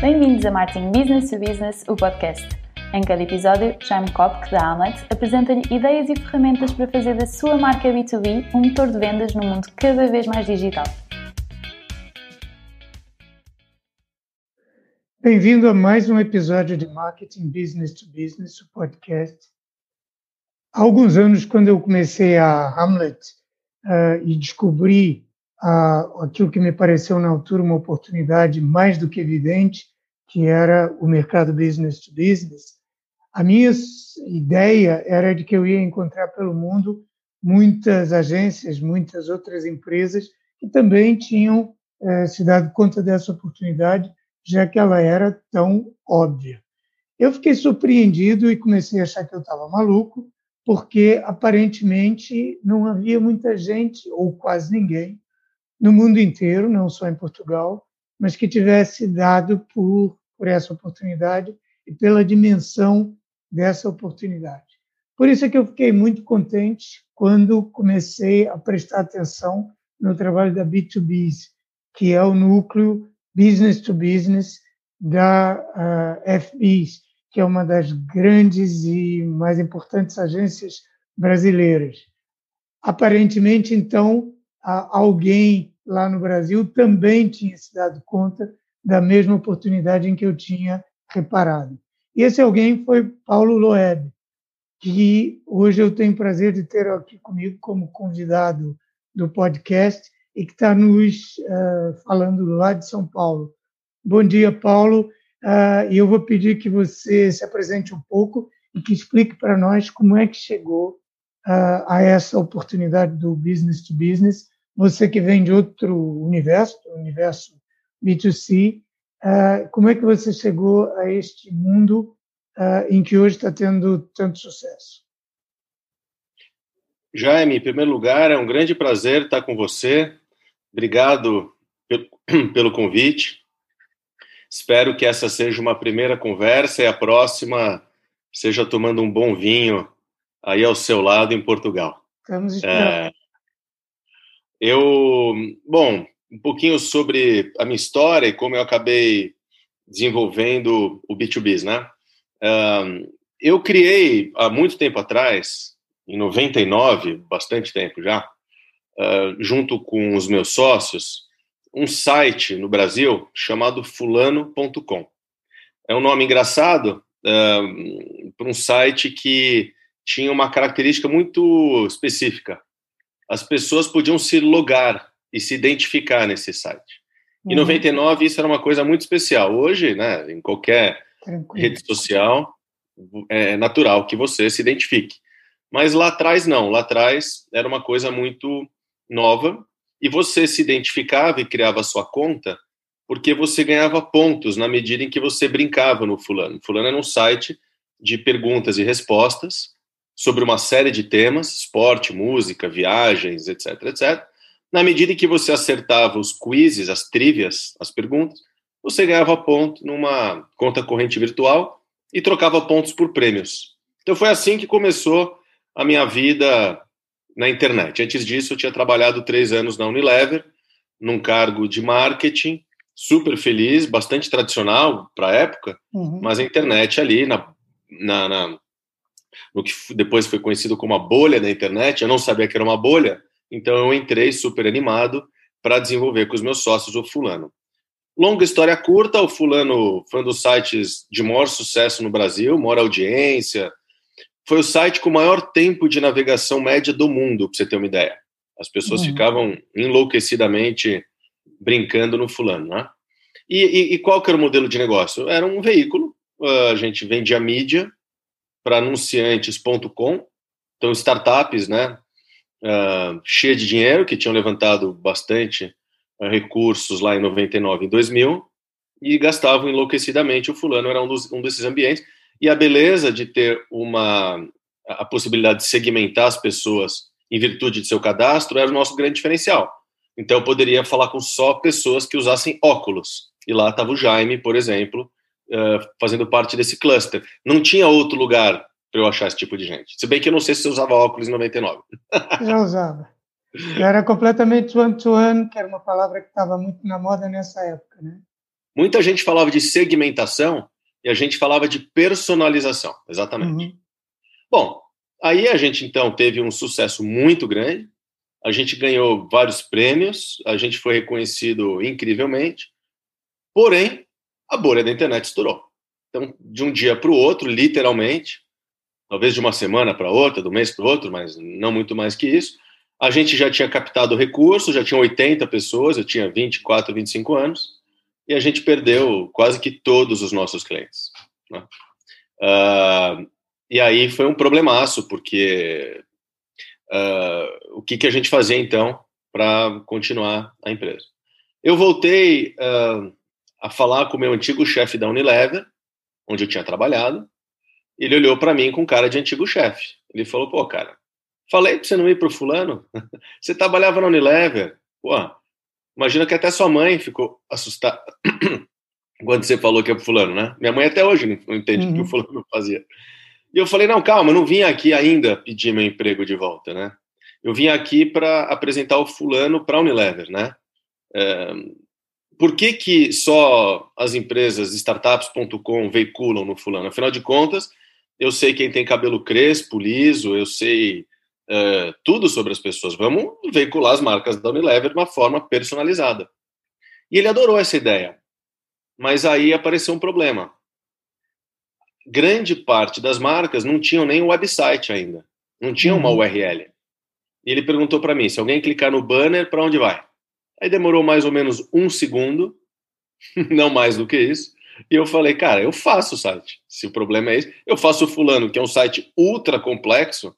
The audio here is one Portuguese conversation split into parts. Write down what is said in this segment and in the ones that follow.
Bem-vindos a Marketing Business to Business, o podcast. Em cada episódio, Jaime Kopk, da Amlet, apresenta-lhe ideias e ferramentas para fazer da sua marca B2B um motor de vendas num mundo cada vez mais digital. Bem-vindo a mais um episódio de Marketing Business to Business, o podcast. Há alguns anos, quando eu comecei a Hamlet uh, e descobri aquilo que me pareceu na altura uma oportunidade mais do que evidente, que era o mercado business to business, a minha ideia era de que eu ia encontrar pelo mundo muitas agências, muitas outras empresas que também tinham uh, se dado conta dessa oportunidade já que ela era tão óbvia. Eu fiquei surpreendido e comecei a achar que eu estava maluco, porque aparentemente não havia muita gente, ou quase ninguém, no mundo inteiro, não só em Portugal, mas que tivesse dado por, por essa oportunidade e pela dimensão dessa oportunidade. Por isso é que eu fiquei muito contente quando comecei a prestar atenção no trabalho da B2Bs, que é o núcleo business to business da uh, eh, FBIS, que é uma das grandes e mais importantes agências brasileiras. Aparentemente, então, alguém lá no Brasil também tinha se dado conta da mesma oportunidade em que eu tinha reparado. E esse alguém foi Paulo Loeb, que hoje eu tenho prazer de ter aqui comigo como convidado do podcast e que está nos uh, falando lá de São Paulo. Bom dia, Paulo. Uh, e eu vou pedir que você se apresente um pouco e que explique para nós como é que chegou uh, a essa oportunidade do business to business. Você que vem de outro universo, do universo B2C, como é que você chegou a este mundo em que hoje está tendo tanto sucesso? Jaime, em primeiro lugar, é um grande prazer estar com você. Obrigado pelo convite. Espero que essa seja uma primeira conversa e a próxima seja tomando um bom vinho aí ao seu lado em Portugal. Estamos esperando. É, eu, bom, um pouquinho sobre a minha história e como eu acabei desenvolvendo o B2B, né? eu criei há muito tempo atrás, em 99, bastante tempo já, uh, junto com os meus sócios, um site no Brasil chamado fulano.com. É um nome engraçado para um site que tinha uma característica muito específica. As pessoas podiam se logar e se identificar nesse site. Em 99 uhum. isso era uma coisa muito especial. Hoje, né, em qualquer Tranquilo. rede social, é natural que você se identifique. Mas lá atrás não, lá atrás era uma coisa muito nova e você se identificava e criava a sua conta porque você ganhava pontos na medida em que você brincava no Fulano. Fulano era um site de perguntas e respostas sobre uma série de temas, esporte, música, viagens, etc, etc. Na medida em que você acertava os quizzes, as trivias, as perguntas, você ganhava ponto numa conta corrente virtual e trocava pontos por prêmios. Então foi assim que começou a minha vida na internet. Antes disso, eu tinha trabalhado três anos na Unilever, num cargo de marketing, super feliz, bastante tradicional para a época, uhum. mas a internet ali, na, na, na, no que depois foi conhecido como a bolha da internet, eu não sabia que era uma bolha, então eu entrei super animado para desenvolver com os meus sócios o Fulano. Longa história curta, o Fulano foi um dos sites de maior sucesso no Brasil, maior audiência, foi o site com o maior tempo de navegação média do mundo, para você ter uma ideia. As pessoas uhum. ficavam enlouquecidamente brincando no fulano, né? E, e, e, qual que era o modelo de negócio? Era um veículo, a gente vendia mídia para anunciantes.com, então startups, né, uh, cheia de dinheiro, que tinham levantado bastante uh, recursos lá em 99 e 2000, e gastavam enlouquecidamente. O fulano era um, dos, um desses ambientes, e a beleza de ter uma a possibilidade de segmentar as pessoas em virtude de seu cadastro era o nosso grande diferencial. Então eu poderia falar com só pessoas que usassem óculos. E lá estava o Jaime, por exemplo, uh, fazendo parte desse cluster. Não tinha outro lugar para eu achar esse tipo de gente. Se bem que eu não sei se você usava óculos em 99. Já usava. Eu era completamente one-to-one, -one, que era uma palavra que estava muito na moda nessa época, né? Muita gente falava de segmentação e a gente falava de personalização, exatamente. Uhum. Bom, aí a gente então teve um sucesso muito grande, a gente ganhou vários prêmios, a gente foi reconhecido incrivelmente, porém, a bolha da internet estourou. Então, de um dia para o outro, literalmente, talvez de uma semana para outra, do mês para o outro, mas não muito mais que isso, a gente já tinha captado recursos, já tinha 80 pessoas, eu tinha 24, 25 anos, e a gente perdeu quase que todos os nossos clientes. Né? Uh, e aí foi um problemaço, porque uh, o que, que a gente fazia então para continuar a empresa? Eu voltei uh, a falar com o meu antigo chefe da Unilever, onde eu tinha trabalhado. Ele olhou para mim com cara de antigo chefe. Ele falou: pô, cara, falei para você não ir para o fulano. você trabalhava na Unilever. Pô, imagina que até sua mãe ficou assustada quando você falou que é pro fulano, né? Minha mãe até hoje não entende o que o uhum. fulano fazia. E eu falei: não, calma, eu não vim aqui ainda pedir meu emprego de volta, né? Eu vim aqui para apresentar o fulano para a Unilever, né? É, por que, que só as empresas startups.com veiculam no fulano? Afinal de contas, eu sei quem tem cabelo crespo, liso, eu sei uh, tudo sobre as pessoas. Vamos veicular as marcas da Unilever de uma forma personalizada. E ele adorou essa ideia. Mas aí apareceu um problema. Grande parte das marcas não tinham nem um website ainda. Não tinha uma uhum. URL. E ele perguntou para mim: se alguém clicar no banner, para onde vai? Aí demorou mais ou menos um segundo, não mais do que isso. E eu falei, cara, eu faço o site. Se o problema é esse, eu faço o Fulano, que é um site ultra complexo,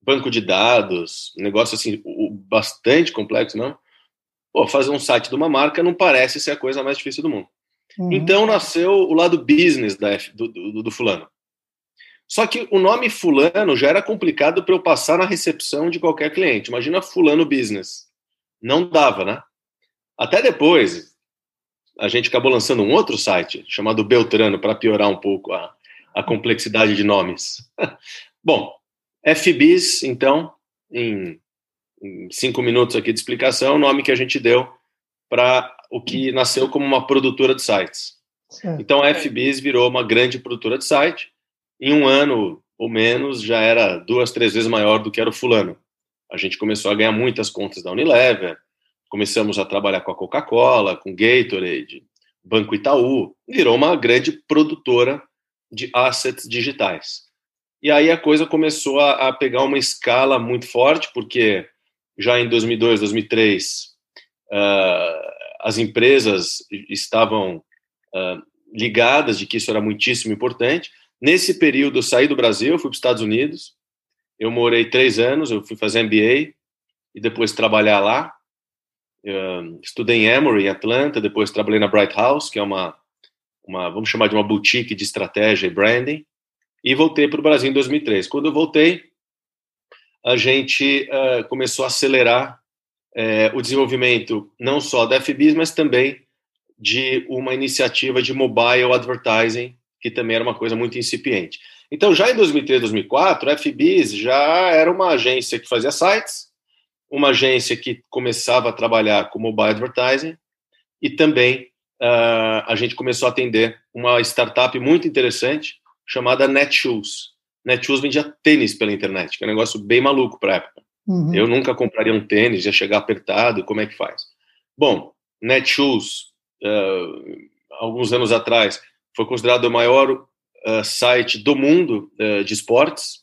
banco de dados, negócio assim, bastante complexo, não? Pô, fazer um site de uma marca não parece ser a coisa mais difícil do mundo. Uhum. Então nasceu o lado business da do, do, do Fulano. Só que o nome Fulano já era complicado para eu passar na recepção de qualquer cliente. Imagina Fulano Business. Não dava, né? Até depois, a gente acabou lançando um outro site chamado Beltrano para piorar um pouco a, a complexidade de nomes. Bom, FBIS, então, em, em, cinco minutos aqui de explicação, o nome que a gente deu para o que nasceu como uma produtora de sites. Certo. Então, a FBIS virou uma grande produtora de site. Em um ano ou menos, já era duas, três vezes maior do que era o fulano. A gente começou a ganhar muitas contas da Unilever, começamos a trabalhar com a Coca-Cola, com Gatorade, Banco Itaú, virou uma grande produtora de assets digitais. E aí a coisa começou a, a pegar uma escala muito forte, porque já em 2002, 2003, uh, as empresas estavam uh, ligadas de que isso era muitíssimo importante. Nesse período, eu saí do Brasil, fui para os Estados Unidos, eu morei três anos, eu fui fazer MBA e depois trabalhar lá estudei em Emory, em Atlanta, depois trabalhei na Bright House, que é uma, uma, vamos chamar de uma boutique de estratégia e branding, e voltei para o Brasil em 2003. Quando eu voltei, a gente uh, começou a acelerar uh, o desenvolvimento não só da FBIS, mas também de uma iniciativa de mobile advertising, que também era uma coisa muito incipiente. Então, já em 2003, 2004, a FBIS já era uma agência que fazia sites, uma agência que começava a trabalhar com mobile advertising e também uh, a gente começou a atender uma startup muito interessante chamada Netshoes. Netshoes vendia tênis pela internet, que é um negócio bem maluco para época. Uhum. Eu nunca compraria um tênis, ia chegar apertado, como é que faz? Bom, Netshoes, uh, alguns anos atrás, foi considerado o maior uh, site do mundo de esportes,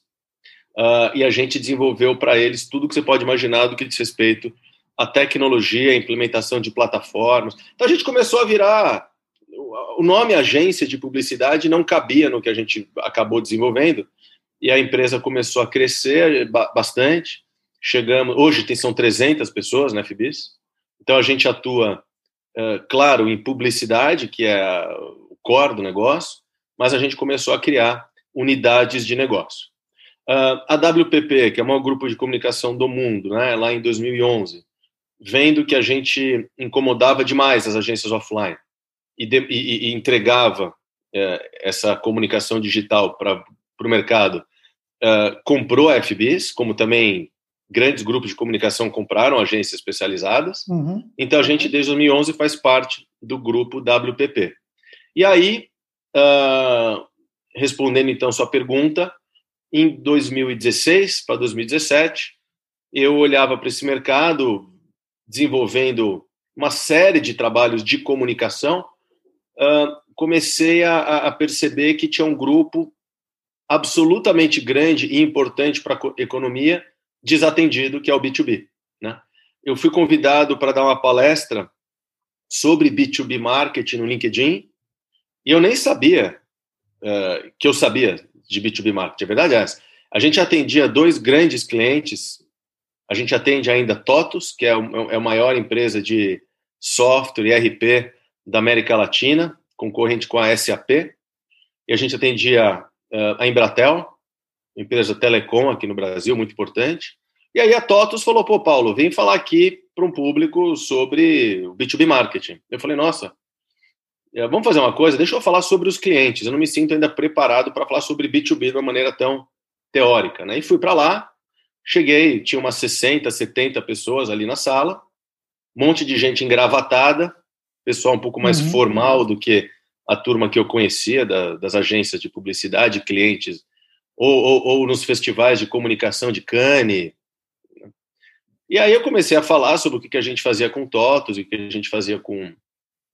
uh, e a gente desenvolveu para eles tudo que você pode imaginar do que diz respeito à tecnologia, à implementação de plataformas. Então a gente começou a virar. O nome agência de publicidade não cabia no que a gente acabou desenvolvendo, e a empresa começou a crescer bastante. Chegamos, hoje tem, são 300 pessoas na FBIS, então a gente atua, uh, claro, em publicidade, que é o core do negócio, mas a gente começou a criar unidades de negócio. Uh, a WPP, que é o maior grupo de comunicação do mundo, né, lá em 2011, vendo que a gente incomodava demais as agências offline e, de, e, e entregava uh, essa comunicação digital para o mercado, uh, comprou a FBs, como também grandes grupos de comunicação compraram agências especializadas. Uhum. Então a gente desde 2011 faz parte do grupo WPP. E aí, uh, respondendo então sua pergunta, em 2016 para 2017, eu olhava para esse mercado desenvolvendo uma série de trabalhos de comunicação, uh, comecei a, a, perceber que tinha um grupo absolutamente grande e importante para a economia desatendido, que é o B2B. Né? Eu fui convidado para dar uma palestra sobre B2B marketing no LinkedIn e eu nem sabia uh, que eu sabia de B2B marketing. A verdade é essa. A gente atendia dois grandes clientes. A gente atende ainda TOTUS, que é, é a maior empresa de software e RP da América Latina, concorrente com a SAP. E a gente atendia uh, a Embratel, empresa telecom aqui no Brasil, muito importante. E aí a TOTUS falou, pô, Paulo, vem falar aqui para um público sobre o B2B marketing. Eu falei, nossa, é, vamos fazer uma coisa, deixa eu falar sobre os clientes. Eu não me sinto ainda preparado para falar sobre B2B de uma maneira tão teórica, né? E fui para lá, cheguei, tinha umas 60, 70 pessoas ali na sala, um monte de gente engravatada, pessoal um pouco mais uhum. formal do que a turma que eu conhecia da, das agências de publicidade, clientes, ou, ou, ou, nos festivais de comunicação de Cannes. E aí eu comecei a falar sobre o que, que a gente fazia com TOTOS e o que a gente fazia com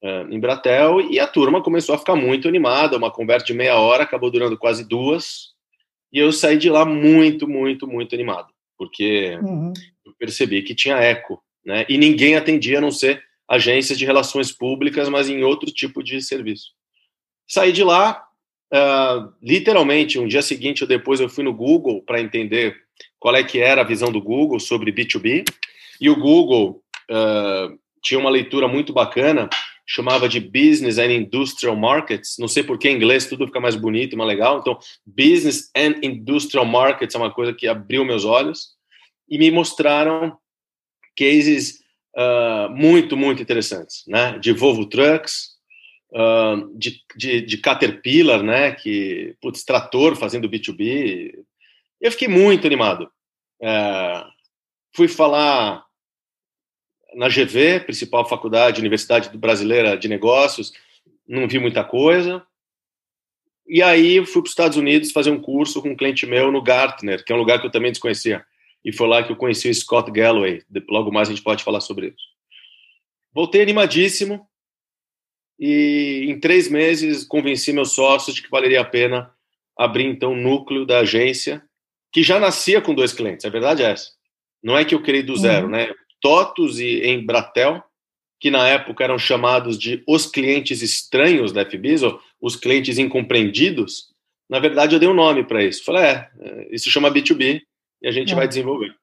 uh, Embratel, e a turma começou a ficar muito animada, uma conversa de meia hora, acabou durando quase duas, e eu saí de lá muito, muito, muito animado, porque uhum. eu percebi que tinha eco, né? E ninguém atendia a não ser agências de relações públicas, mas em outro tipo de serviço. Saí de lá, uh, literalmente, um dia seguinte ou depois eu fui no Google para entender qual é que era a visão do Google sobre B2B, e o Google uh, tinha uma leitura muito bacana, chamava de Business and Industrial Markets, não sei por que em inglês tudo fica mais bonito, mais legal, então Business and Industrial Markets é uma coisa que abriu meus olhos, e me mostraram cases uh, muito, muito interessantes, né? De Volvo Trucks, uh, de, de, de, Caterpillar, né? Que, putz, trator fazendo B2B. Eu fiquei muito animado. Uh, fui falar na GV, principal faculdade, Universidade Brasileira de Negócios, não vi muita coisa. E aí fui para os Estados Unidos fazer um curso com um cliente meu no Gartner, que é um lugar que eu também desconhecia e foi lá que eu conheci o Scott Galloway. Logo mais a gente pode falar sobre isso. Voltei animadíssimo e em três meses convenci meus sócios de que valeria a pena abrir então o núcleo da agência, que já nascia com dois clientes. A verdade é essa. Não é que eu criei do zero, uhum. né? Totos e Embratel, que na época eram chamados de os clientes estranhos da FBIS, ou os clientes incompreendidos. Na verdade, eu dei um nome para isso. Falei, é, é, isso chama B2B, e a gente é. vai desenvolver.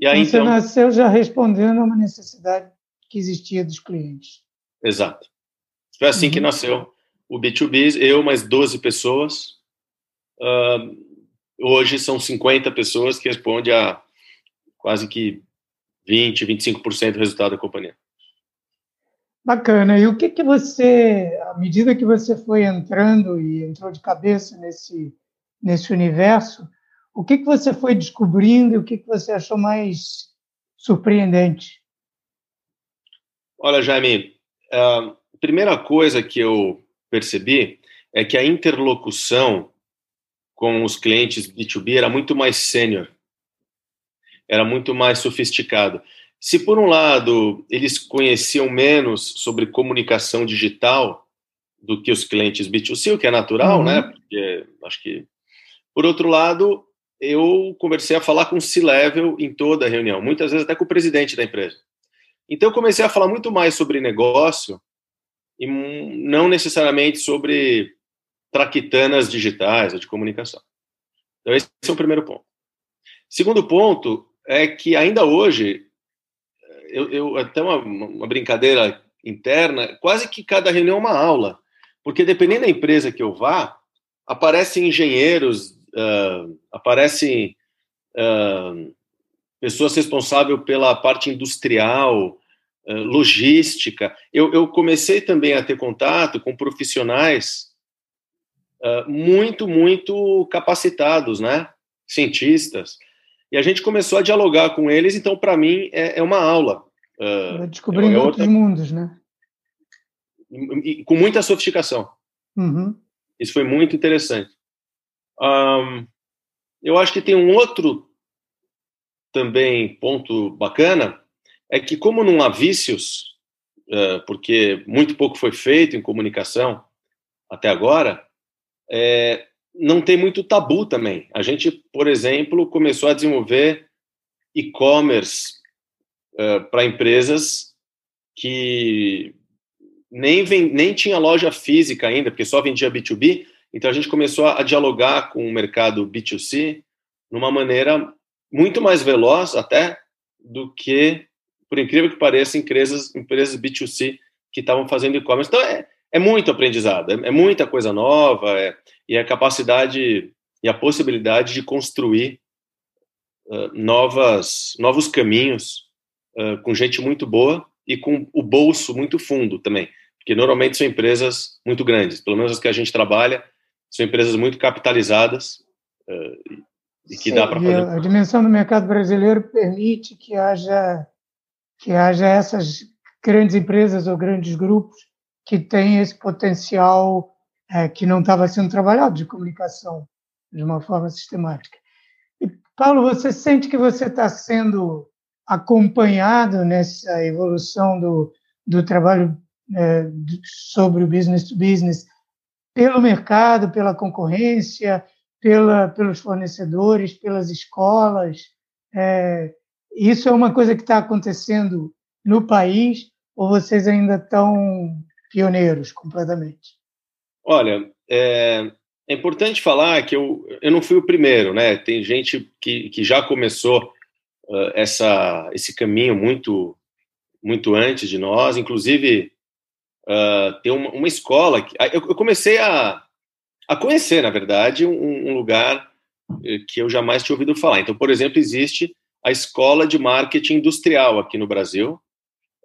E aí, Você então... nasceu já respondendo a uma necessidade que existia dos clientes. Exato. Foi assim uhum. que nasceu o B2B, eu mais 12 pessoas. Uh, hoje são 50 pessoas que respondem a quase que 20, 25% do resultado da companhia. Bacana. E o que que você, à medida que você foi entrando e entrou de cabeça nesse nesse universo, o que, que você foi descobrindo e o que, que você achou mais surpreendente? Olha, Jaime, a primeira coisa que eu percebi é que a interlocução com os clientes B2B era muito mais sênior, era muito mais sofisticado. Se, por um lado, eles conheciam menos sobre comunicação digital do que os clientes B2C, o que é natural, uhum. né? Porque acho que. Por outro lado, eu comecei a falar com o C-level em toda a reunião, muitas vezes até com o presidente da empresa. Então eu comecei a falar muito mais sobre negócio e não necessariamente sobre traquitanas digitais ou de comunicação. Então esse é o primeiro ponto. Segundo ponto é que ainda hoje eu, eu até uma, uma brincadeira interna, quase que cada reunião é uma aula, porque dependendo da empresa que eu vá, aparecem engenheiros uh, aparecem uh, pessoas responsáveis pela parte industrial, uh, logística. Eu, eu, comecei também a ter contato com profissionais muito, muito capacitados, né? Cientistas. E a gente começou a dialogar com eles, então, para mim, é, é, uma aula. Uh, Descobrindo é outros outra... mundos, né? E, e, com muita sofisticação. Uhum. Isso foi muito interessante. Um, eu acho que tem um outro também ponto bacana, é que como não há vícios, uh, porque muito pouco foi feito em comunicação até agora, é, não tem muito tabu também. A gente, por exemplo, começou a desenvolver e-commerce uh, para empresas que nem, vem, nem tinha loja física ainda, porque só vendia B2B. Então a gente começou a, a dialogar com o mercado B2C numa maneira muito mais veloz até do que, por incrível que pareça, empresas, empresas B2C que estavam fazendo e-commerce. Então é, é muito aprendizado, é, é muita coisa nova, é, e a capacidade e a possibilidade de construir uh, novas, novos caminhos uh, com gente muito boa e com o bolso muito fundo também, porque normalmente são empresas muito grandes, pelo menos as que a gente trabalha, são empresas muito capitalizadas uh, e que Sim, dá para fazer. A dimensão do mercado brasileiro permite que haja que haja essas grandes empresas ou grandes grupos que têm esse potencial é, que não estava sendo trabalhado de comunicação de uma forma sistemática. E Paulo, você sente que você está sendo acompanhado nessa evolução do, do trabalho é, sobre o business to business pelo mercado, pela concorrência, pela, pelos fornecedores, pelas escolas. É, isso é uma coisa que está acontecendo no país ou vocês ainda estão pioneiros completamente? Olha, é, é, importante falar que eu, eu não fui o primeiro, né? Tem gente que, que já começou uh, essa, esse caminho muito muito antes de nós, inclusive uh, tem uma, uma escola que eu, eu comecei a, a conhecer, na verdade, um, um, lugar que eu jamais tinha ouvido falar. Então, por exemplo, existe a Escola de Marketing Industrial aqui no Brasil,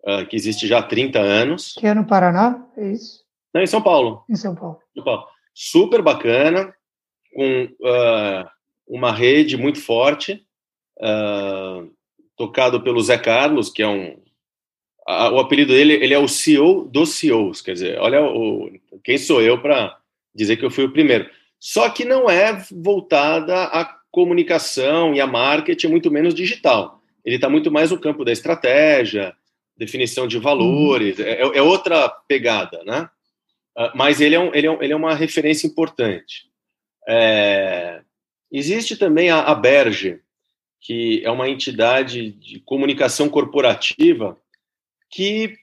uh, que existe já há 30 anos. Que é no Paraná, é isso? Não, em São Paulo. Em São Paulo. São Paulo. Super bacana, com uh, uma rede muito forte, uh, tocado pelo Zé Carlos, que é um. o apelido dele ele é o CEO dos CEOs, quer dizer, olha o, quem sou eu para dizer que eu fui o primeiro. Só que não é voltada à comunicação e a marketing, muito menos digital. Ele está muito mais no campo da estratégia, definição de valores, uhum. é, é, outra pegada, né? Uh, mas ele é, um, ele, é um, ele é uma referência importante. É, existe também a, a Berge, que é uma entidade de comunicação corporativa que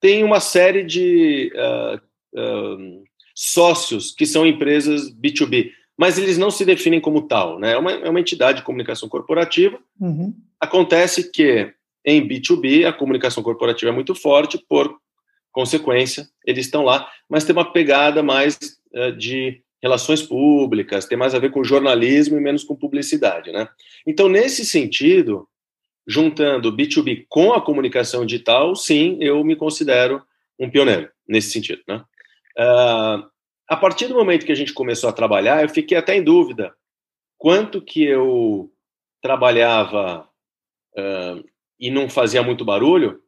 tem uma série de uh, uh, sócios que são empresas B2B, mas eles não se definem como tal, né? É uma, é uma entidade de comunicação corporativa. Uhum. Acontece que em B2B a comunicação corporativa é muito forte, por consequência, eles estão lá, mas tem uma pegada mais uh, de relações públicas, tem mais a ver com jornalismo e menos com publicidade, né? Então, nesse sentido, juntando B2B com a comunicação digital, sim, eu me considero um pioneiro nesse sentido, né? Uh, a partir do momento que a gente começou a trabalhar, eu fiquei até em dúvida quanto que eu trabalhava uh, e não fazia muito barulho,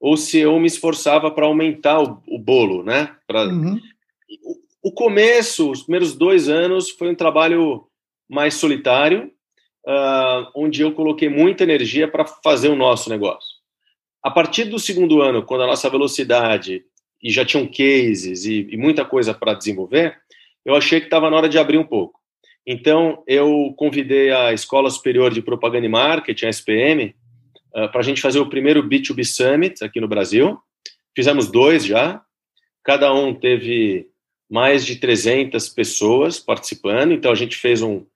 ou se eu me esforçava para aumentar o, o, bolo, né? Pra... Uhum. O, o, começo, os primeiros dois anos, foi um trabalho mais solitário, uh, onde eu coloquei muita energia para fazer o nosso negócio. A partir do segundo ano, quando a nossa velocidade e já tinham cases e, e muita coisa para desenvolver, eu achei que estava na hora de abrir um pouco. Então, eu convidei a Escola Superior de Propaganda e Marketing, a SPM, uh, ah, para a gente fazer o primeiro B2B Summit aqui no Brasil. Fizemos dois já, cada um teve mais de 300 pessoas participando, então a gente fez um,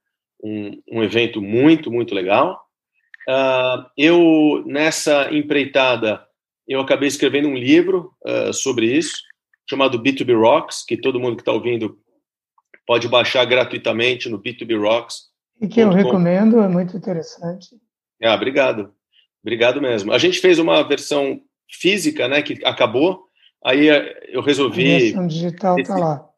um, um evento muito, muito legal. Uh, eu, nessa empreitada, eu acabei escrevendo um livro uh, sobre isso, chamado B2B Rocks, que todo mundo que está ouvindo pode baixar gratuitamente no B2B Rocks. E que eu recomendo, é muito interessante. Ah, obrigado. Obrigado mesmo. A gente fez uma versão física, né, que acabou, aí eh, eu resolvi... A versão digital está lá.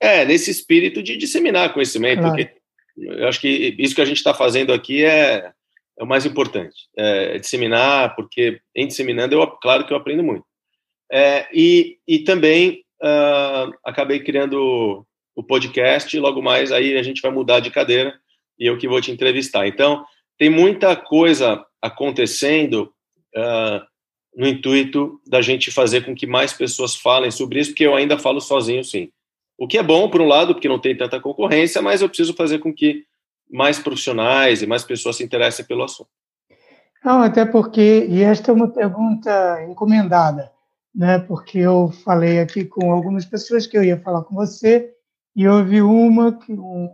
É, nesse espírito de disseminar conhecimento, claro. porque eu acho que isso que a gente está fazendo aqui é, é o mais importante, é, disseminar, porque em disseminando, eu, claro que eu aprendo muito. É, e, e também uh, acabei criando o podcast, logo mais aí a gente vai mudar de cadeira e eu que vou te entrevistar. Então, tem muita coisa acontecendo uh, no intuito da gente fazer com que mais pessoas falem sobre isso, porque eu ainda falo sozinho, sim. O que é bom, por um lado, porque não tem tanta concorrência, mas eu preciso fazer com que mais profissionais e mais pessoas se interessem pelo assunto. Não, até porque, e esta é uma pergunta encomendada, né? Porque eu falei aqui com algumas pessoas que eu ia falar com você e houve uma que um,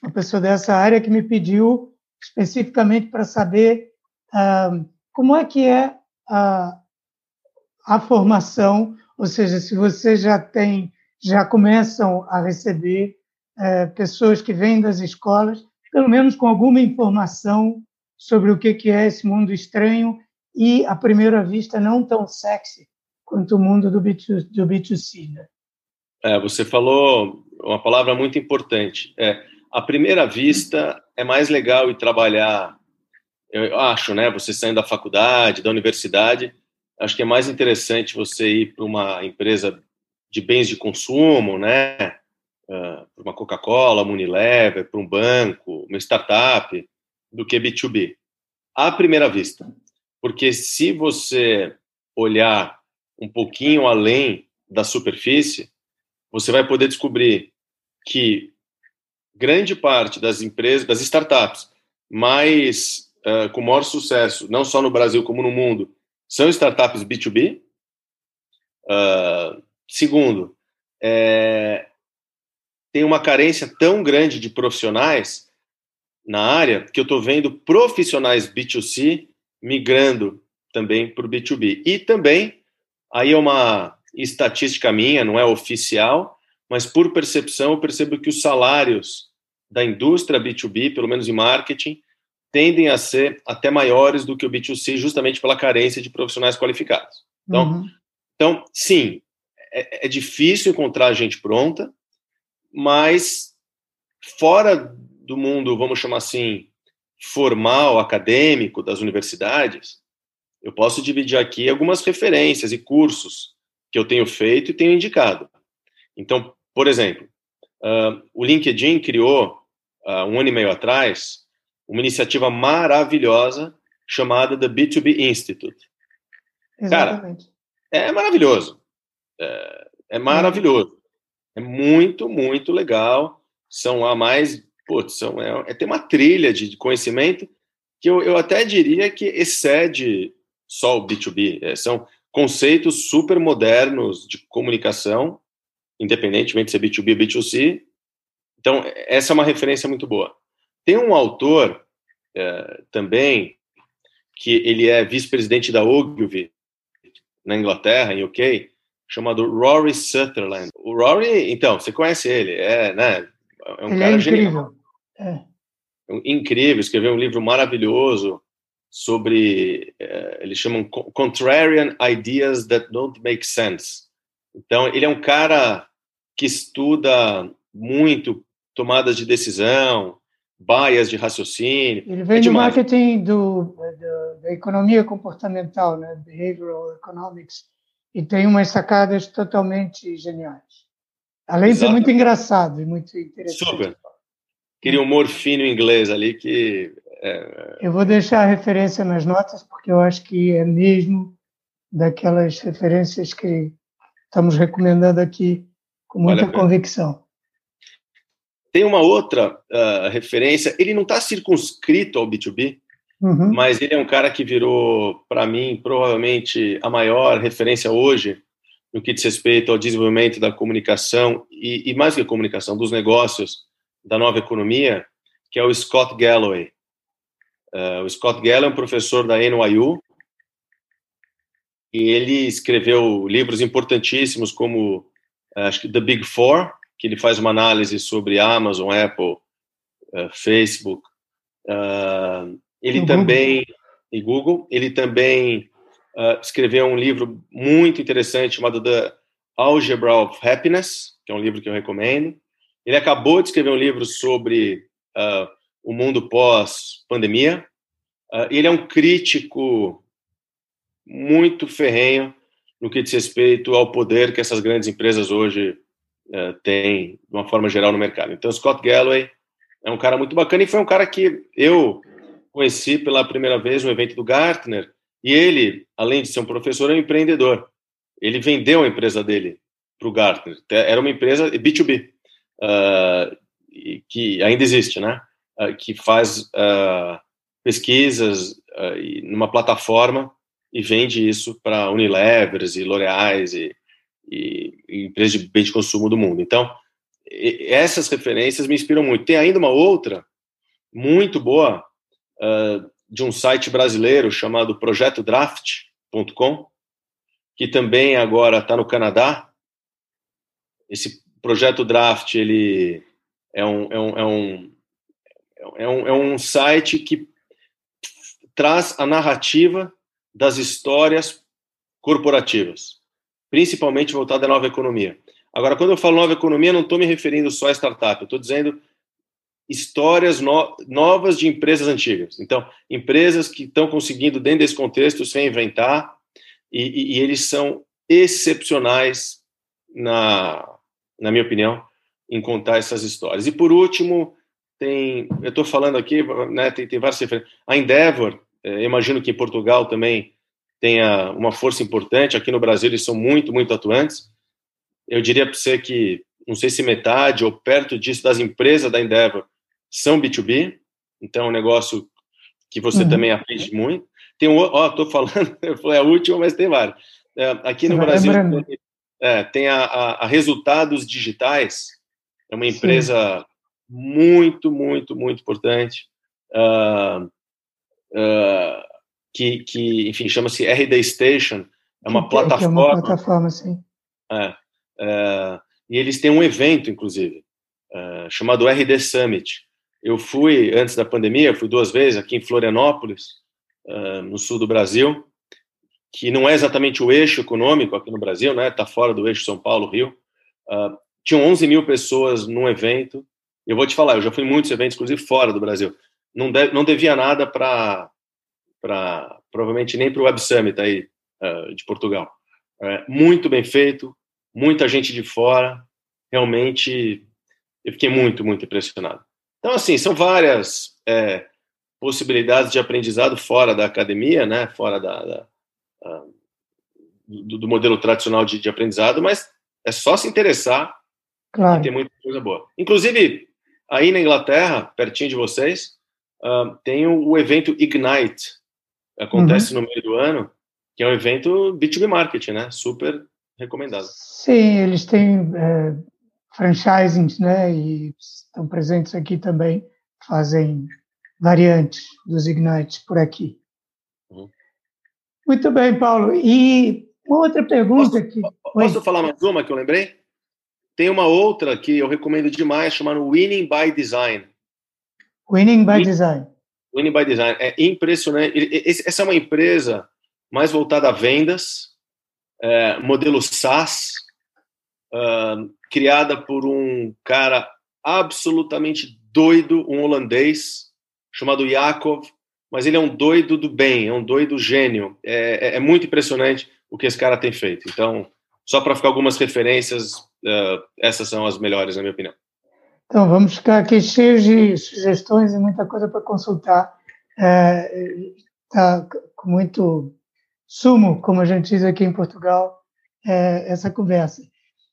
uma pessoa dessa área que me pediu especificamente para saber ah, como é que é a, a formação, ou seja, se você já tem, já começam a receber é, pessoas que vêm das escolas, pelo menos com alguma informação sobre o que é esse mundo estranho e, à primeira vista, não tão sexy quanto o mundo do, B2, do B2C. Né? É, você falou uma palavra muito importante. É, à primeira vista, é mais legal ir trabalhar, eu acho, né? Você saindo da faculdade, da universidade, acho que é mais interessante você ir para uma empresa de bens de consumo, né? uh, para uma Coca-Cola, uma Unilever, para um banco, uma startup, do que B2B. À primeira vista. Porque se você olhar um pouquinho além da superfície, você vai poder descobrir que grande parte das empresas, das startups mais uh, com maior sucesso, não só no Brasil como no mundo, são startups B2B. Uh, segundo, é, tem uma carência tão grande de profissionais na área que eu estou vendo profissionais B2C migrando também para o B2B. E também, aí é uma estatística minha, não é oficial, mas por percepção eu percebo que os salários da indústria B2B, pelo menos em marketing, tendem a ser até maiores do que o B2C, justamente pela carência de profissionais qualificados. Então, uhum. então sim, é, é difícil encontrar gente pronta, mas fora do mundo, vamos chamar assim, formal, acadêmico das universidades, eu posso dividir aqui algumas referências e cursos que eu tenho feito e tenho indicado. Então, por exemplo, uh, o LinkedIn criou, uh, um ano e meio atrás, uma iniciativa maravilhosa chamada The B2B Institute. Exatamente. Cara, é maravilhoso. É, é maravilhoso. É muito, muito legal. São a mais. Putz, são, é, é, tem uma trilha de conhecimento que eu, eu até diria que excede só o B2B. É, são conceitos super modernos de comunicação, independentemente de ser B2B ou B2C. Então, essa é uma referência muito boa. Tem um autor é, também, que ele é vice-presidente da Ogilvy, na Inglaterra, em UK, chamado Rory Sutherland. O Rory, então, você conhece ele, é, né? É um ele é cara é incrível. genial. É. Incrível, escreveu um livro maravilhoso sobre, é, eles chamam Contrarian Ideas That Don't Make Sense. Então, ele é um cara que estuda muito tomadas de decisão, baias de raciocínio. Ele vem é do marketing do, do, da economia comportamental, né? Behavioral Economics e tem umas sacadas totalmente geniais. Além de ser muito engraçado e muito interessante. Super. Aquele humor fino inglês ali que. É... Eu vou deixar a referência nas notas, porque eu acho que é mesmo daquelas referências que estamos recomendando aqui com muita convicção. Tem uma outra uh, referência, ele não está circunscrito ao B2B, Uhum. Mas ele é um cara que virou, para mim, provavelmente a maior referência hoje no que diz respeito ao desenvolvimento da comunicação e, e mais que a comunicação, dos negócios da nova economia, que é o Scott Galloway. Uh, o Scott Galloway é um professor da NYU ele escreveu livros importantíssimos como uh, acho que The Big Four, que ele faz uma análise sobre Amazon, Apple, uh, Facebook, uh, ele uhum. também, e Google, ele também uh, escreveu um livro muito interessante chamado The Algebra of Happiness, que é um livro que eu recomendo. Ele acabou de escrever um livro sobre o mundo pós-pandemia. Ele é um crítico muito ferrenho no que diz respeito ao poder que essas grandes empresas hoje uh, têm, de uma forma geral, no mercado. Então, Scott Galloway é um cara muito bacana e foi um cara que eu conheci pela primeira vez no evento do Gartner. E ele, além de ser um professor, é um empreendedor. Ele vendeu a empresa dele para o Gartner. Era uma empresa B2B, uh, que ainda existe, né? Uh, que faz uh, pesquisas numa plataforma e vende isso para Unilevers e L'Oreais e, e, e, empresas de bem de consumo do mundo. Então, essas referências me inspiram muito. Tem ainda uma outra muito boa uh, de um site brasileiro chamado projetodraft.com, que também agora está no Canadá. Esse projeto Draft ele é um, é um, é um, é um, é um site que traz a narrativa das histórias corporativas, principalmente voltada à nova economia. Agora, quando eu falo nova economia, não estou me referindo só a startup, estou dizendo histórias no, novas de empresas antigas. Então, empresas que estão conseguindo, dentro desse contexto, se reinventar, e, e, e eles são excepcionais, na, na minha opinião, em contar essas histórias. E, por último, tem, eu estou falando aqui, né, tem, tem várias referências. A Endeavor, é, imagino que em Portugal também tenha uma força importante. Aqui no Brasil eles são muito, muito atuantes. Eu diria para você que não sei se metade ou perto disso das empresas da Endeavor são B2B, então é um negócio que você uhum. também aprende muito. Tem um, ó, estou falando, eu falei a última, mas tem várias. É, aqui no Brasil tem, é, tem a, a, a, Resultados Digitais, é uma empresa Sim. muito, muito, muito importante. Uh, uh, que, que, enfim, chama-se RD Station, é uma plataforma. É uma plataforma, sim. É, é, e eles têm um evento, inclusive, é, chamado RD Summit. Eu fui, antes da pandemia, fui duas vezes aqui em Florianópolis, é, no sul do Brasil, que não é exatamente o eixo econômico aqui no Brasil, né? Está fora do eixo São Paulo-Rio. É, tinham 11 mil pessoas num evento. Eu vou te falar, eu já fui em muitos eventos, inclusive fora do Brasil não, deve, não devia nada para, provavelmente nem para o Web Summit aí, uh, de Portugal. É, muito bem feito, muita gente de fora, realmente eu fiquei muito, muito impressionado. Então, assim, são várias é, possibilidades de aprendizado fora da academia, né, fora da, da uh, do, do, modelo tradicional de, de, aprendizado, mas é só se interessar claro. tem muita coisa boa. Inclusive, aí na Inglaterra, pertinho de vocês, uh, tem o, evento Ignite, acontece uhum. no meio do ano, que é um evento B2B Marketing, né? Super recomendado. Sim, eles têm é, franchisings, né? E estão presentes aqui também, fazem variantes dos Ignites por aqui. Uhum. Muito bem, Paulo. E uma outra pergunta posso, Posso falar mais uma que eu lembrei? Tem uma outra que eu recomendo demais, chamada Winning by Design. Winning by Design. Winning by Design. É impressionante. Essa é uma empresa mais voltada a vendas, é, modelo SaaS, uh, criada por um cara absolutamente doido, um holandês, chamado Yakov, mas ele é um doido do bem, é um doido gênio. É, é, é muito impressionante o que esse cara tem feito. Então, só para ficar algumas referências, uh, essas são as melhores, na minha opinião. Então, vamos ficar aqui cheios de sugestões e muita coisa para consultar. Está é, com muito sumo, como a gente diz aqui em Portugal, é, essa conversa.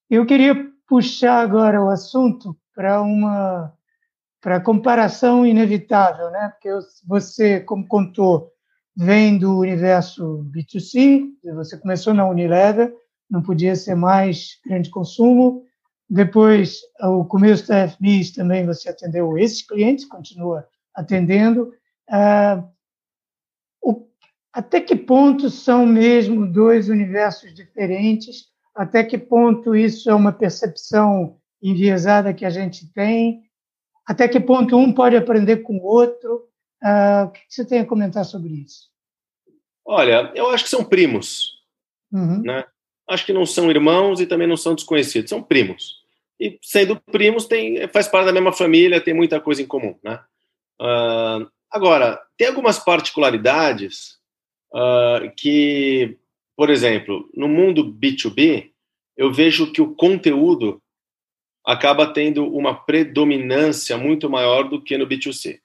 Eu queria puxar agora o assunto para uma para comparação inevitável, né? Porque você, como contou, vem do universo B2C, você começou na Unilever, não podia ser mais grande consumo, depois, o começo da FBIS também você atendeu esses clientes, continua atendendo. Ah, o, até que ponto são mesmo dois universos diferentes? Até que ponto isso é uma percepção enviesada que a gente tem? Até que ponto um pode aprender com o outro? Ah, o que você tem a comentar sobre isso? Olha, eu acho que são primos. Uhum. Né? Acho que não são irmãos e também não são desconhecidos, são primos e sendo primos tem faz parte da mesma família, tem muita coisa em comum, né? Uh, agora, tem algumas particularidades uh, que, por exemplo, no mundo B2B, eu vejo que o conteúdo acaba tendo uma predominância muito maior do que no B2C.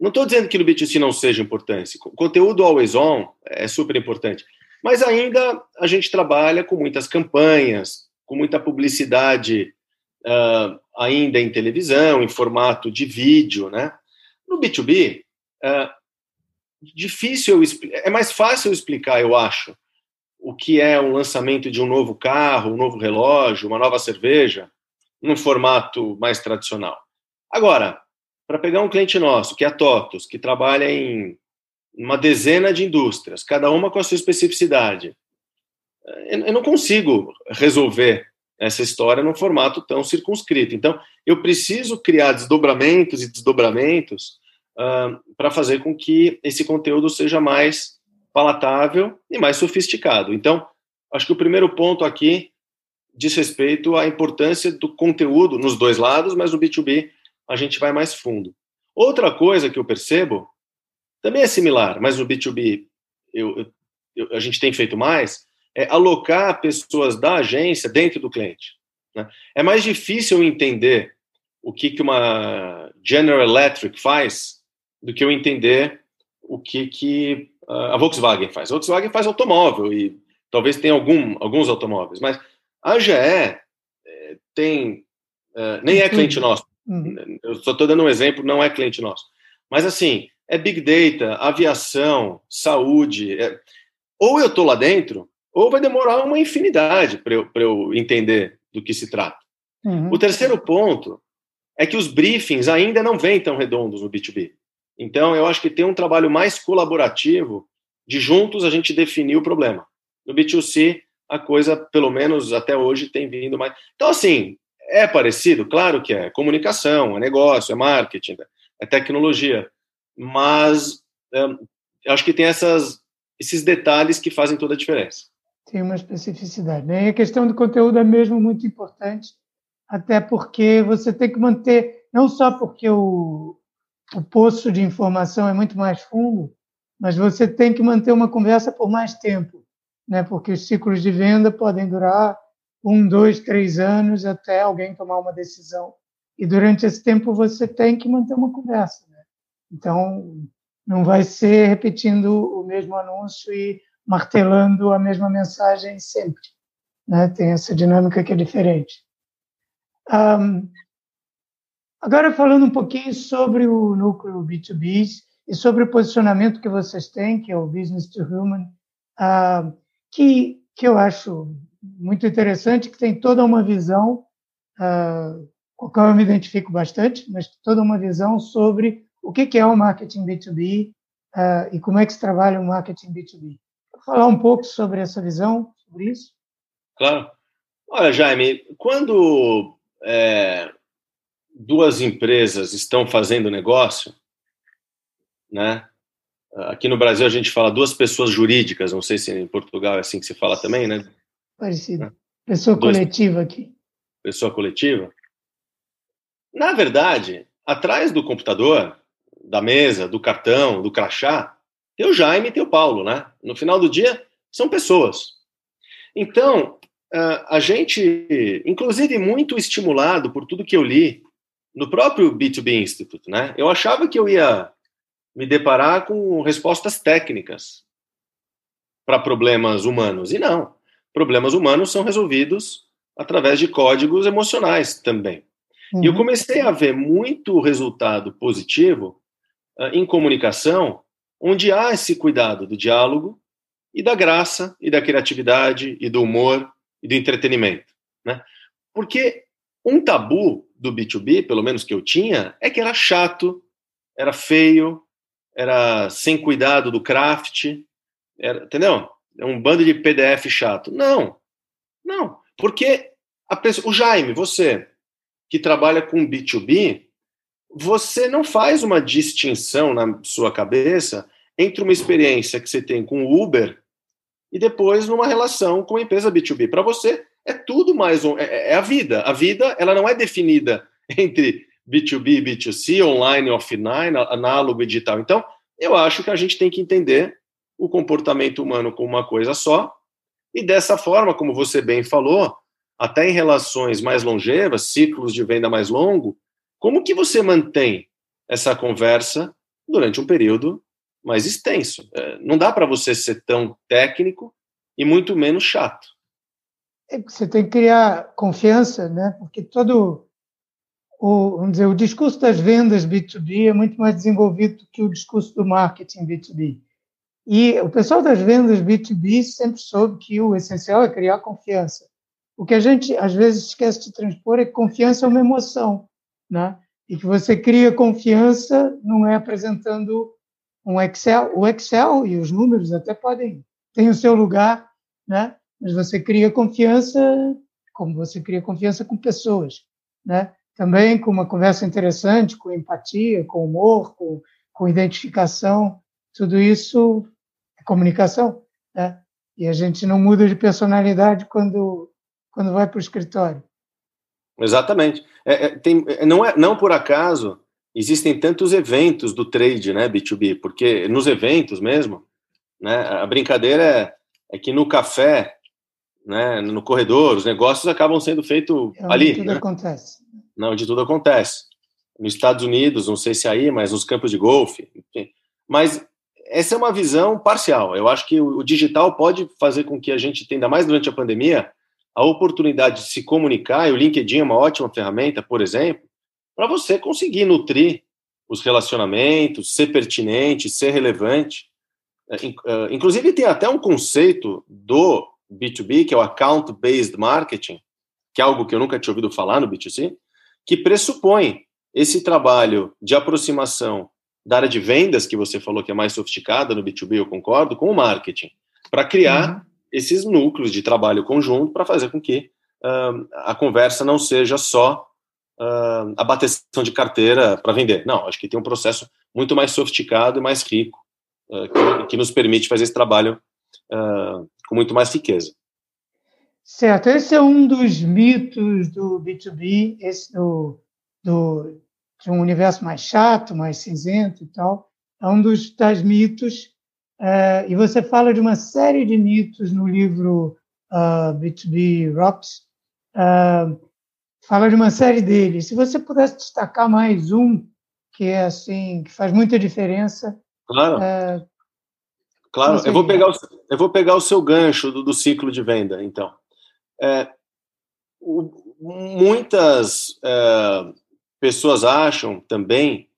Não estou dizendo que no B2C não seja importante. Conteúdo always on é super importante. Mas ainda a gente trabalha com muitas campanhas, com muita publicidade uh, ainda em televisão, em formato de vídeo, né? No B2B, uh, ah, difícil é mais fácil explicar, eu acho, o que é um lançamento de um novo carro, um novo relógio, uma nova cerveja, num formato mais tradicional. Agora, para pegar um cliente nosso, que é a TOTOS, que trabalha em uma dezena de indústrias, cada uma com a sua especificidade, eu não consigo resolver essa história num formato tão circunscrito. Então, eu preciso criar desdobramentos e desdobramentos uh, para fazer com que esse conteúdo seja mais palatável e mais sofisticado. Então, acho que o primeiro ponto aqui diz respeito à importância do conteúdo nos dois lados, mas no B2B a gente vai mais fundo. Outra coisa que eu percebo também é similar, mas no B2B eu, eu, a gente tem feito mais, é alocar pessoas da agência dentro do cliente. Né? É mais difícil entender o que, que uma General Electric faz do que eu entender o que, que a Volkswagen faz. A Volkswagen faz automóvel e talvez tenha algum, alguns automóveis, mas a GE é, tem. É, nem é cliente nosso. Uhum. Eu só estou dando um exemplo, não é cliente nosso. Mas, assim, é Big Data, aviação, saúde. É, ou eu estou lá dentro, ou vai demorar uma infinidade para eu, eu entender do que se trata. Uhum. O terceiro ponto é que os briefings ainda não vêm tão redondos no B2B. Então, eu acho que tem um trabalho mais colaborativo de juntos a gente definir o problema. No B2C, a coisa, pelo menos até hoje, tem vindo mais. Então, assim, é parecido? Claro que é. Comunicação, é negócio, é marketing, é tecnologia. Mas é, acho que tem essas, esses detalhes que fazem toda a diferença. Tem uma especificidade. Né? E a questão do conteúdo é mesmo muito importante, até porque você tem que manter, não só porque o, o poço de informação é muito mais fundo, mas você tem que manter uma conversa por mais tempo, né? porque os ciclos de venda podem durar um, dois, três anos até alguém tomar uma decisão. E durante esse tempo você tem que manter uma conversa. Né? Então, não vai ser repetindo o mesmo anúncio e martelando a mesma mensagem sempre. Né? Tem essa dinâmica que é diferente. Um, agora, falando um pouquinho sobre o núcleo B2B e sobre o posicionamento que vocês têm, que é o Business to Human, uh, que, que eu acho muito interessante, que tem toda uma visão, uh, com a qual eu me identifico bastante, mas toda uma visão sobre o que é o marketing B2B uh, e como é que se trabalha o marketing B2B. Falar um pouco sobre essa visão, sobre isso? Claro. Olha, Jaime, quando é, duas empresas estão fazendo negócio, né? Aqui no Brasil a gente fala duas pessoas jurídicas, não sei se em Portugal é assim que se fala também, né? Parecido. Pessoa Dois, coletiva aqui. Pessoa coletiva. Na verdade, atrás do computador, da mesa, do cartão, do crachá, tem o Jaime e tem o Paulo, né? No final do dia, são pessoas. Então, a gente, inclusive muito estimulado por tudo que eu li no próprio B2B Institute, né? Eu achava que eu ia me deparar com respostas técnicas para problemas humanos. E não problemas humanos são resolvidos através de códigos emocionais também. Uhum. E eu uhum. comecei a ver muito resultado positivo uh, em comunicação, onde há esse cuidado do diálogo e da graça e da criatividade e do humor e do entretenimento, né? Porque um tabu do B2B, pelo menos que eu tinha, é que era chato, era feio, era sem cuidado do craft, era, entendeu? é um bando de PDF chato. Não, não, porque pessoa, o Jaime, você que trabalha com B2B, você não faz uma distinção na sua cabeça entre uma experiência que você tem com o Uber e depois numa relação com a empresa B2B. Para você é tudo mais um, é, é, a vida. A vida ela não é definida entre B2B e B2C, online e offline, análogo e digital. Então, eu acho que a gente tem que entender o comportamento humano como uma coisa só, e dessa forma, como você bem falou, até em relações mais longevas, ciclos de venda mais longo, como que você mantém essa conversa durante um período mais extenso? É, não dá para você ser tão técnico e muito menos chato. É você tem que criar confiança, né? Porque todo o, vamos dizer, o discurso das vendas B2B é muito mais desenvolvido do que o discurso do marketing B2B. E o pessoal das vendas B2B sempre soube que o essencial é criar confiança. O que a gente às vezes esquece de transpor é que confiança é uma emoção, né? E que você cria confiança não é apresentando um Excel. O Excel e os números até podem ter o seu lugar, né? Mas você cria confiança, como você cria confiança com pessoas, né? Também com uma conversa interessante, com empatia, com humor, com, com identificação. Tudo isso comunicação, né? E a gente não muda de personalidade quando quando vai para o escritório. Exatamente. É, é, tem, é, não, é, não por acaso existem tantos eventos do trade, né, B2B, porque nos eventos mesmo, né, a brincadeira é, é que no café, né, no corredor, os negócios acabam sendo feitos é ali. Tudo né? acontece. Não, de tudo acontece. Nos Estados Unidos, não sei se aí, mas nos campos de golfe, enfim. Mas essa é uma visão parcial. Eu acho que o digital pode fazer com que a gente tenha, mais durante a pandemia, a oportunidade de se comunicar, e o LinkedIn é uma ótima ferramenta, por exemplo, para você conseguir nutrir os relacionamentos, ser pertinente, ser relevante. É, é, inclusive, tem até um conceito do B2B, que é o Account Based Marketing, que é algo que eu nunca tinha ouvido falar no B2C, que pressupõe esse trabalho de aproximação da área de vendas, que você falou que é mais sofisticada no B2B, eu concordo, com o marketing, para criar uhum. Esses núcleos de trabalho conjunto para fazer com que uh, a conversa não seja só uh, a bateção de carteira para vender. Não, acho que tem um processo muito mais sofisticado e mais rico uh, que, que, nos permite fazer esse trabalho com muito mais riqueza. Certo, esse é um dos mitos do B2B, esse do, do de um universo mais chato, mais cinzento e tal. É um dos tais mitos. É, e você fala de uma série de mitos no livro uh, B2B Rocks. Uh, fala de uma série deles. Se você pudesse destacar mais um que é assim, que faz muita diferença. Claro. Uh, claro. Eu vou pegar o, eu vou pegar o seu gancho do, do ciclo de venda, então. É, o, muitas é, pessoas acham também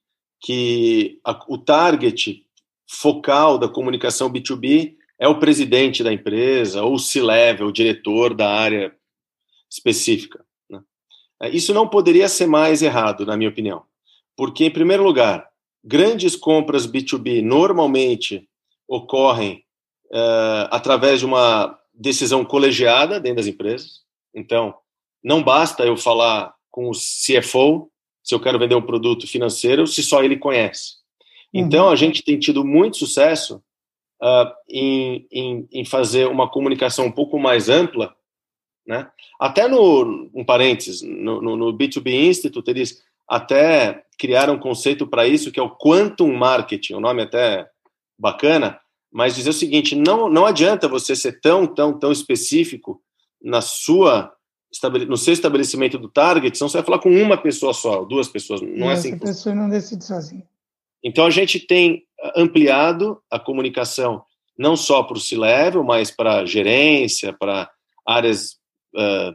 que a, o target focal da comunicação B2B é o presidente da empresa, ou o C-level, o diretor da área específica. Né? É, isso não poderia ser mais errado, na minha opinião. Porque, em primeiro lugar, grandes compras B2B normalmente ocorrem uh, através de uma decisão colegiada dentro das empresas. Então, não basta eu falar com o CFO se eu quero vender um produto financeiro, se só ele conhece. Então, uhum. a gente tem tido muito sucesso uh, em, em, em, fazer uma comunicação um pouco mais ampla, né? Até no, um parênteses, no, no, no B2B Institute, eles até criaram um conceito para isso, que é o Quantum Marketing, o nome é até bacana, mas dizer o seguinte, não, não adianta você ser tão, tão, tão específico na sua no seu estabelecimento do target, senão você vai falar com uma pessoa só, duas pessoas. Não e é assim. Essa pessoa não decide sozinha. Então a gente tem ampliado a comunicação não só para o C-level, mas para gerência, para áreas uh,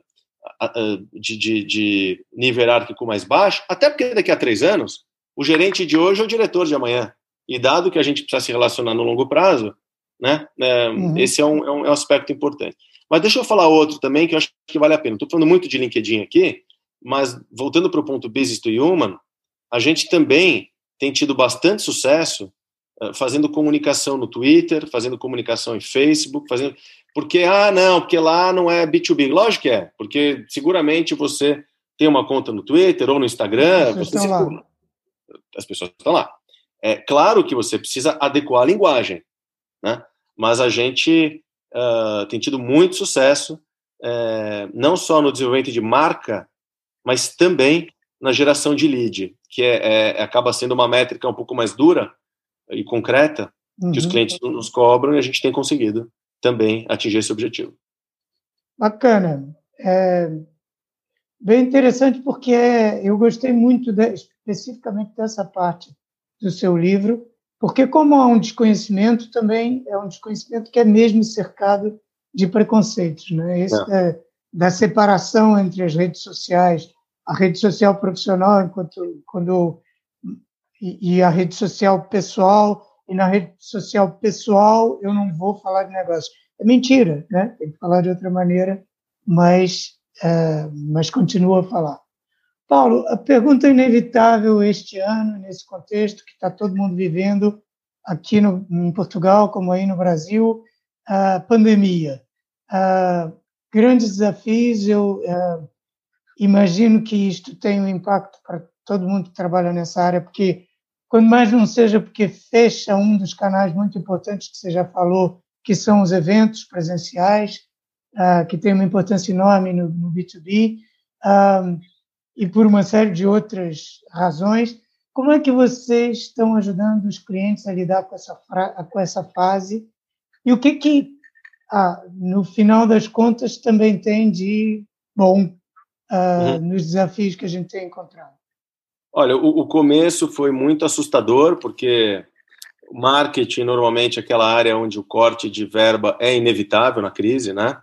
uh, de, de, de, nível hierárquico mais baixo, até porque daqui a três anos o gerente de hoje é o diretor de amanhã. E dado que a gente precisa se relacionar no longo prazo, né, uh, uhum. esse é um, é um, é um aspecto importante. Mas deixa eu falar outro também que eu acho que vale a pena. Estou falando muito de LinkedIn aqui, mas voltando para o ponto business to human, a gente também tem tido bastante sucesso uh, fazendo comunicação no Twitter, fazendo comunicação em Facebook, fazendo porque ah não, porque lá não é B2B. Lógico que é, porque seguramente você tem uma conta no Twitter ou no Instagram, As pessoas, estão lá. As pessoas estão lá. É claro que você precisa adequar a linguagem, né? Mas a gente uh, tem tido muito sucesso, uh, não só no desenvolvimento de marca, mas também na geração de lead, que é, é, acaba sendo uma métrica um pouco mais dura e concreta, uhum. que os uhum. clientes nos cobram e a gente tem conseguido também atingir esse objetivo. Bacana. É bem interessante porque eu gostei muito de, especificamente dessa parte do seu livro, porque como há um desconhecimento, também é um desconhecimento que é mesmo cercado de preconceitos, né? Esse é. da, da, separação entre as redes sociais, a rede social profissional enquanto quando e, e a rede social pessoal e na rede social pessoal eu não vou falar de negócio. É mentira, né? Tem que falar de outra maneira, mas é, mas continua a falar. Paulo, a pergunta inevitável este ano, nesse contexto que está todo mundo vivendo aqui no, em Portugal, como aí no Brasil, a pandemia. grandes desafios, eu uh, imagino que isto tem um impacto para todo mundo que trabalha nessa área, porque, quando mais não seja porque fecha um dos canais muito importantes que você já falou, que são os eventos presenciais, uh, que tem uma importância enorme no, no B2B, uh, e por uma série de outras razões. Como é que vocês estão ajudando os clientes a lidar com essa, com essa fase? E o que que, ah, no final das contas, também tem de bom uh, uhum. nos desafios que a gente tem encontrado? Olha, o, o começo foi muito assustador, porque o marketing, normalmente, é aquela área onde o corte de verba é inevitável na crise, né?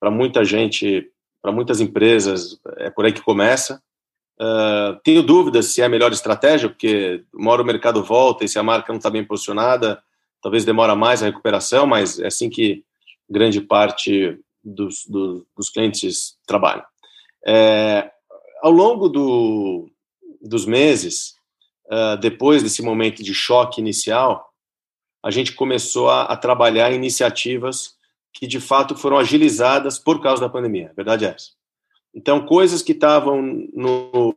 Para muita gente, para muitas empresas, é por aí que começa. Uh, tenho dúvidas se é a melhor estratégia, porque uma hora o mercado volta e se a marca não está bem posicionada, talvez demora mais a recuperação, mas é assim que grande parte dos, dos, dos clientes trabalham. É, ao longo do, dos meses, uh, depois desse momento de choque inicial, a gente começou a, a, trabalhar iniciativas que de fato foram agilizadas por causa da pandemia. A verdade é essa. Então, coisas que estavam no,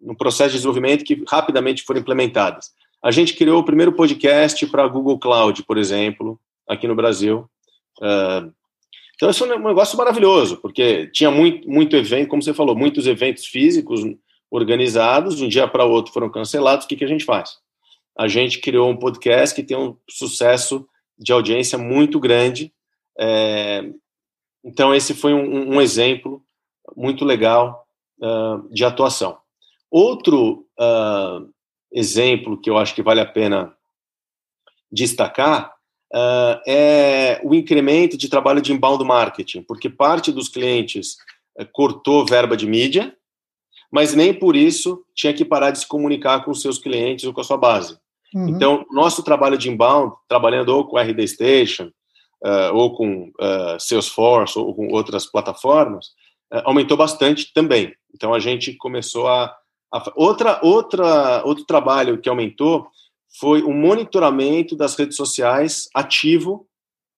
no processo de desenvolvimento que rapidamente foram implementadas. A gente criou o primeiro podcast para Google Cloud, por exemplo, aqui no Brasil. Uh, então, isso é um negócio maravilhoso, porque tinha muito, muito evento, como você falou, muitos eventos físicos organizados, de um dia para o outro foram cancelados. O que, que a gente faz? A gente criou um podcast que tem um sucesso de audiência muito grande. É, então, esse foi um, um exemplo muito legal uh, de atuação. Outro uh, exemplo que eu acho que vale a pena destacar uh, é o incremento de trabalho de inbound marketing, porque parte dos clientes cortou verba de mídia, mas nem por isso tinha que parar de se comunicar com os seus clientes ou com a sua base. Uhum. Então, nosso trabalho de inbound, trabalhando ou com RD Station, uh, ou com uh, Salesforce, ou com outras plataformas, uh, aumentou bastante também. Então, a gente começou a Outra, outra, outro trabalho que aumentou foi o monitoramento das redes sociais ativo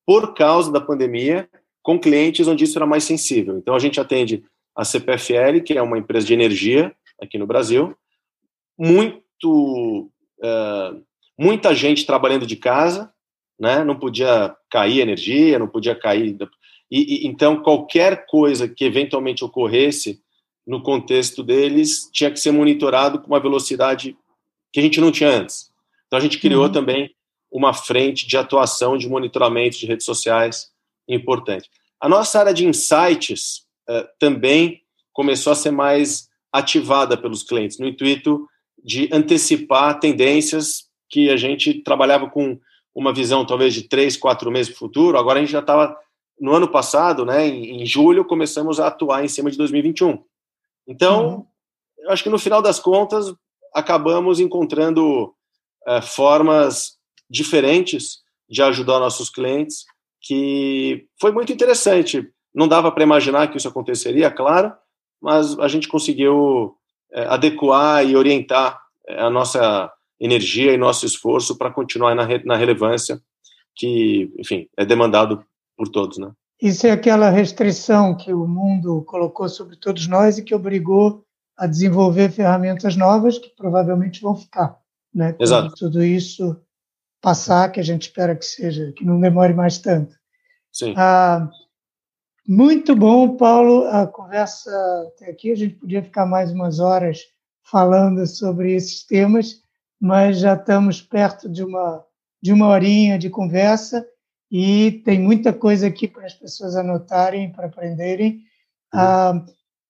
por causa da pandemia com clientes onde isso era mais sensível. Então, a gente atende a CPFL, que é uma empresa de energia aqui no Brasil, muito, uh, muita gente trabalhando de casa, né? não podia cair energia, não podia cair... E, e, então, qualquer coisa que eventualmente ocorresse no contexto deles, tinha que ser monitorado com uma velocidade que a gente não tinha antes. Então a gente criou uhum. também uma frente de atuação de monitoramento de redes sociais importante. A nossa área de insights uh, também começou a ser mais ativada pelos clientes, no intuito de antecipar tendências que a gente trabalhava com uma visão talvez de três, quatro meses para o futuro. Agora a gente já estava no ano passado, né, em, em julho, começamos a atuar em cima de 2021. Então, uhum. eu acho que no final das contas, acabamos encontrando é, formas diferentes de ajudar nossos clientes, que foi muito interessante. Não dava para imaginar que isso aconteceria, claro, mas a gente conseguiu é, adequar e orientar é, a nossa energia e nosso esforço para continuar na, re na relevância que, enfim, é demandado por todos, né? Isso é aquela restrição que o mundo colocou sobre todos nós e que obrigou a desenvolver ferramentas novas que provavelmente vão ficar, né? Exato. tudo isso passar, que a gente espera que seja, que não demore mais tanto. Sim. Ah, muito bom, Paulo, a conversa até aqui. A gente podia ficar mais umas horas falando sobre esses temas, mas já estamos perto de uma, de uma horinha de conversa e tem muita coisa aqui para as pessoas anotarem, para aprenderem. Ah,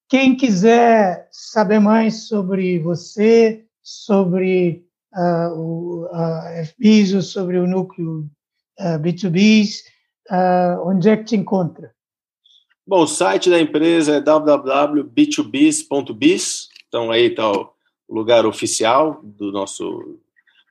quem quiser saber mais sobre você, sobre uh, o FBIS ou sobre o núcleo uh, B2Bs, uh, onde é que te encontra? Bom, o site da empresa é www.b2biz.biz, então aí está o lugar oficial do nosso,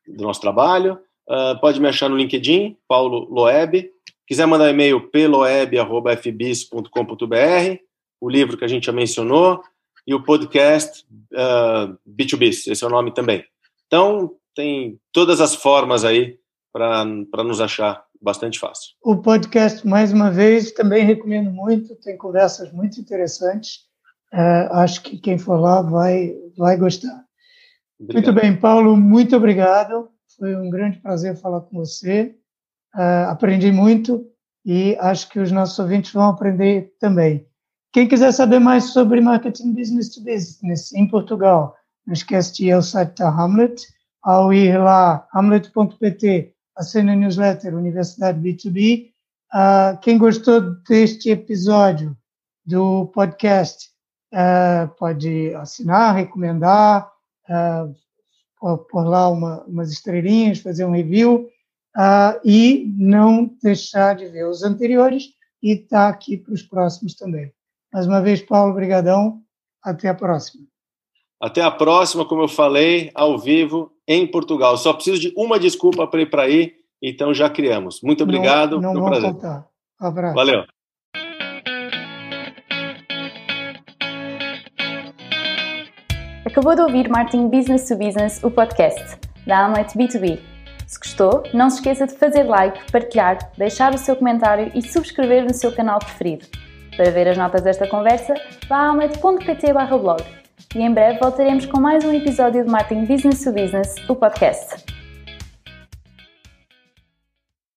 do nosso trabalho. Uh, pode me achar no LinkedIn, Paulo Loeb. Quiser mandar e-mail peloeb.fbis.com.br, o livro que a gente já mencionou, e o podcast uh, B2Biz, esse é o nome também. Então, tem todas as formas aí para nos achar bastante fácil. O podcast, mais uma vez, também recomendo muito, tem conversas muito interessantes. Uh, acho que quem for lá vai, vai gostar. Obrigado. Muito bem, Paulo, muito obrigado. Foi um grande prazer falar com você. Uh, aprendi muito e acho que os nossos ouvintes vão aprender também. Quem quiser saber mais sobre marketing business to business em Portugal, não esquece de ir ao site da Hamlet. Ao ir lá, hamlet.pt, assina a newsletter Universidade B2B. Uh, ah, quem gostou deste episódio do podcast uh, pode assinar, recomendar, uh, por lá uma, umas estrelinhas, fazer um review uh, e não deixar de ver os anteriores e estar tá aqui para os próximos também. Mais uma vez, Paulo, brigadão. Até a próxima. Até a próxima, como eu falei, ao vivo em Portugal. Só preciso de uma desculpa para ir para aí então já criamos. Muito obrigado. Não, não vou prazer. Faltar. abraço. Valeu. Acabou de ouvir Martin Business to Business, o podcast da Amlet B2B. Se gostou, não se esqueça de fazer like, partilhar, deixar o seu comentário e subscrever no seu canal preferido. Para ver as notas desta conversa, vá a amlet.pt blog. E em breve voltaremos com mais um episódio de Martin Business to Business, o podcast.